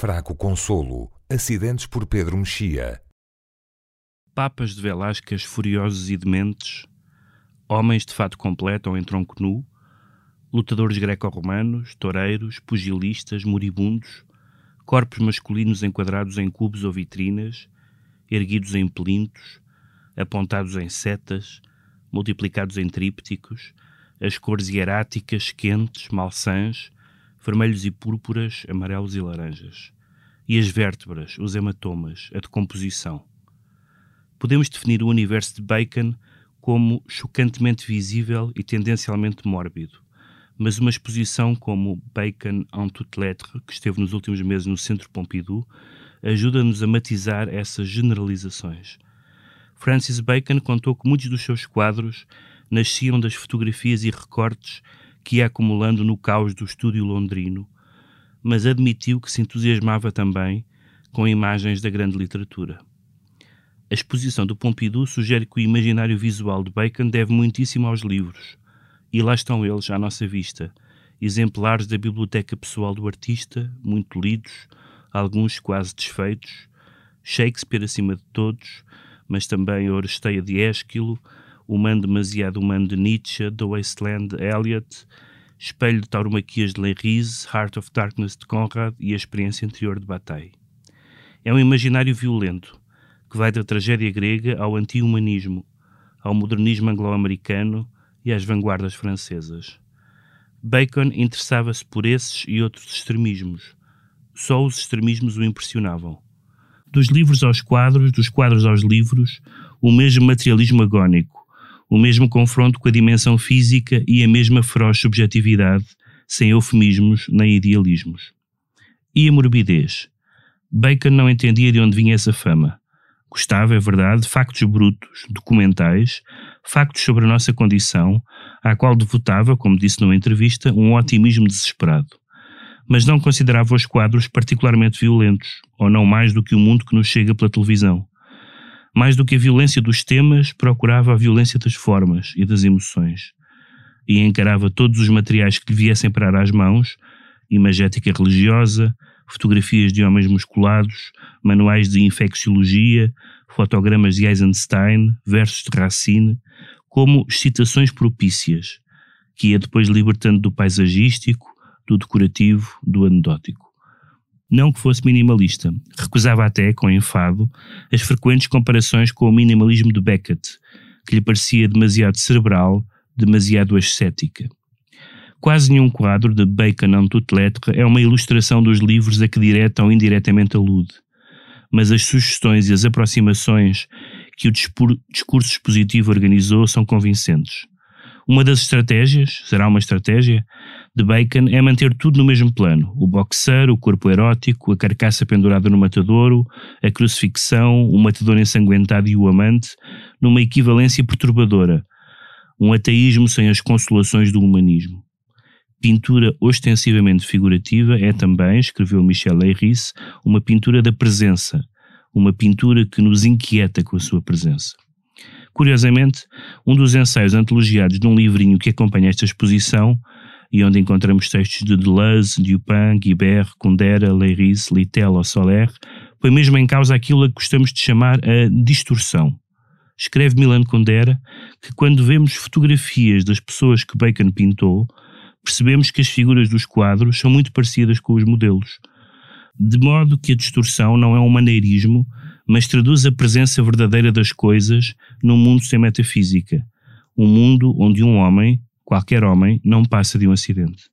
Fraco Consolo. Acidentes por Pedro Mexia. Papas de Velásquez furiosos e dementes, homens de fato completo ou em tronco nu, lutadores greco-romanos, toureiros, pugilistas, moribundos, corpos masculinos enquadrados em cubos ou vitrinas, erguidos em plintos, apontados em setas, multiplicados em trípticos, as cores hieráticas, quentes, malsãs, vermelhos e púrpuras, amarelos e laranjas. E as vértebras, os hematomas, a decomposição. Podemos definir o universo de Bacon como chocantemente visível e tendencialmente mórbido, mas uma exposição como Bacon en toute lettre, que esteve nos últimos meses no Centro Pompidou, ajuda-nos a matizar essas generalizações. Francis Bacon contou que muitos dos seus quadros nasciam das fotografias e recortes que ia acumulando no caos do estúdio londrino, mas admitiu que se entusiasmava também com imagens da grande literatura. A exposição do Pompidou sugere que o imaginário visual de Bacon deve muitíssimo aos livros, e lá estão eles à nossa vista, exemplares da biblioteca pessoal do artista, muito lidos, alguns quase desfeitos, Shakespeare acima de todos, mas também a Oresteia de Ésquilo, o Man Demasiado Humano de Nietzsche, The Wasteland de Eliot, Espelho de Tauromaquias de Leiris, Heart of Darkness de Conrad e A Experiência Interior de Bataille. É um imaginário violento, que vai da tragédia grega ao anti-humanismo, ao modernismo anglo-americano e às vanguardas francesas. Bacon interessava-se por esses e outros extremismos. Só os extremismos o impressionavam. Dos livros aos quadros, dos quadros aos livros, o mesmo materialismo agónico, o mesmo confronto com a dimensão física e a mesma feroz subjetividade, sem eufemismos nem idealismos. E a morbidez? Bacon não entendia de onde vinha essa fama. Gostava, é verdade, de factos brutos, documentais, factos sobre a nossa condição, à qual devotava, como disse numa entrevista, um otimismo desesperado. Mas não considerava os quadros particularmente violentos, ou não mais do que o mundo que nos chega pela televisão. Mais do que a violência dos temas, procurava a violência das formas e das emoções. E encarava todos os materiais que lhe viessem parar às mãos imagética religiosa, fotografias de homens musculados, manuais de infecciologia, fotogramas de Eisenstein, versos de Racine, como citações propícias, que ia depois libertando do paisagístico, do decorativo, do anedótico. Não que fosse minimalista, recusava até, com enfado, as frequentes comparações com o minimalismo de Beckett, que lhe parecia demasiado cerebral, demasiado ascética. Quase nenhum quadro de Bacon en toute lettre é uma ilustração dos livros a que direta ou indiretamente alude, mas as sugestões e as aproximações que o discurso expositivo organizou são convincentes. Uma das estratégias, será uma estratégia, de Bacon é manter tudo no mesmo plano: o boxer, o corpo erótico, a carcaça pendurada no matadouro, a crucifixão, o matador ensanguentado e o amante, numa equivalência perturbadora, um ateísmo sem as consolações do humanismo. Pintura ostensivamente figurativa é também, escreveu Michel Leiris, uma pintura da presença, uma pintura que nos inquieta com a sua presença. Curiosamente, um dos ensaios antologiados num livrinho que acompanha esta exposição, e onde encontramos textos de Deleuze, Dupin, Guibert, Kundera, Leiris, Littell ou Soler, põe mesmo em causa aquilo a que gostamos de chamar a distorção. Escreve Milan Kundera que quando vemos fotografias das pessoas que Bacon pintou, percebemos que as figuras dos quadros são muito parecidas com os modelos. De modo que a distorção não é um maneirismo, mas traduz a presença verdadeira das coisas num mundo sem metafísica, um mundo onde um homem, qualquer homem, não passa de um acidente.